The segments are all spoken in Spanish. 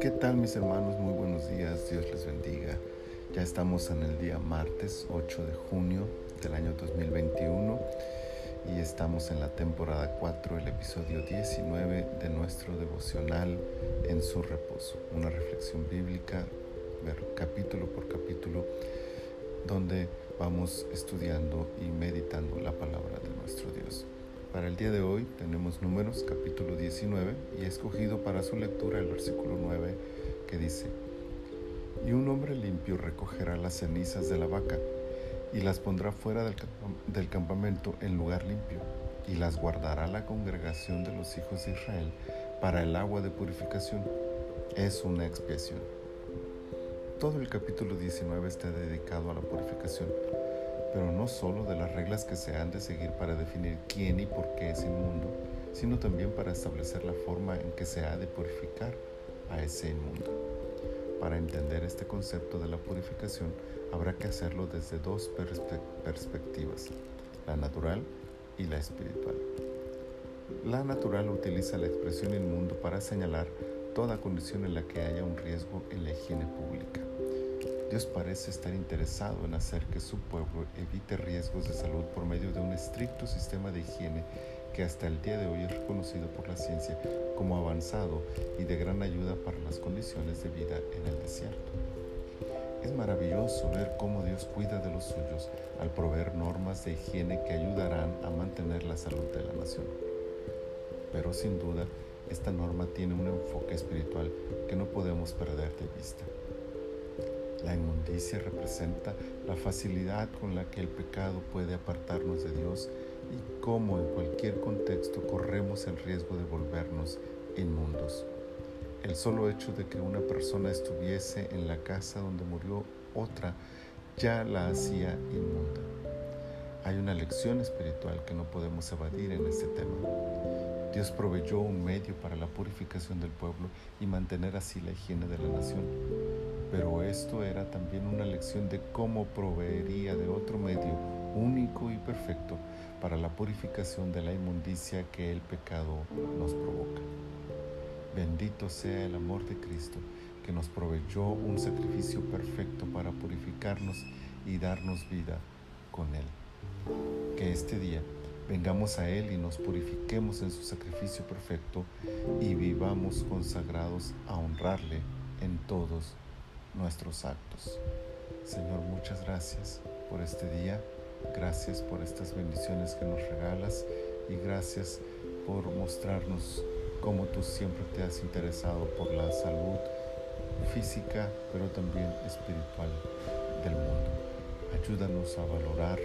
¿Qué tal mis hermanos? Muy buenos días, Dios les bendiga. Ya estamos en el día martes 8 de junio del año 2021 y estamos en la temporada 4, el episodio 19 de nuestro devocional en su reposo, una reflexión bíblica capítulo por capítulo donde vamos estudiando y meditando la palabra de nuestro Dios. Para el día de hoy tenemos números capítulo 19 y he escogido para su lectura el versículo 9 que dice, y un hombre limpio recogerá las cenizas de la vaca y las pondrá fuera del, campamento en lugar limpio y las guardará la congregación de los hijos de Israel para el agua de purificación. Es una expiación. Todo el capítulo 19 está dedicado a la purificación pero no solo de las reglas que se han de seguir para definir quién y por qué es inmundo, sino también para establecer la forma en que se ha de purificar a ese inmundo. Para entender este concepto de la purificación habrá que hacerlo desde dos perspectivas, la natural y la espiritual. La natural utiliza la expresión inmundo para señalar toda condición en la que haya un riesgo en la higiene pública. Dios parece estar interesado en hacer que su pueblo evite riesgos de salud por medio de un estricto sistema de higiene que hasta el día de hoy es reconocido por la ciencia como avanzado y de gran ayuda para las condiciones de vida en el desierto. Es maravilloso ver cómo Dios cuida de los suyos al proveer normas de higiene que ayudarán a mantener la salud de la nación. Pero sin duda, esta norma tiene un enfoque espiritual que no podemos perder de vista. La inmundicia representa la facilidad con la que el pecado puede apartarnos de Dios y cómo en cualquier contexto corremos el riesgo de volvernos inmundos. El solo hecho de que una persona estuviese en la casa donde murió otra ya la hacía inmunda. Hay una lección espiritual que no podemos evadir en este tema. Dios proveyó un medio para la purificación del pueblo y mantener así la higiene de la nación. Pero esto era también una lección de cómo proveería de otro medio único y perfecto para la purificación de la inmundicia que el pecado nos provoca. Bendito sea el amor de Cristo, que nos proveyó un sacrificio perfecto para purificarnos y darnos vida con Él. Que este día vengamos a Él y nos purifiquemos en su sacrificio perfecto y vivamos consagrados a honrarle en todos nuestros actos. Señor, muchas gracias por este día, gracias por estas bendiciones que nos regalas y gracias por mostrarnos cómo tú siempre te has interesado por la salud física, pero también espiritual del mundo. Ayúdanos a valorar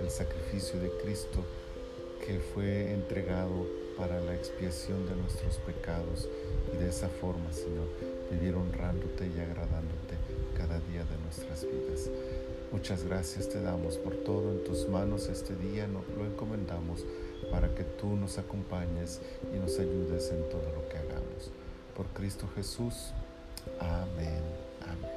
el sacrificio de Cristo que fue entregado para la expiación de nuestros pecados y de esa forma, Señor, vivir honrándote y agradándote cada día de nuestras vidas. Muchas gracias te damos por todo en tus manos este día, nos lo encomendamos para que tú nos acompañes y nos ayudes en todo lo que hagamos. Por Cristo Jesús. Amén. Amén.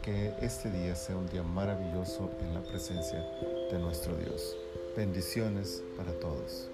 Que este día sea un día maravilloso en la presencia de nuestro Dios. Bendiciones para todos.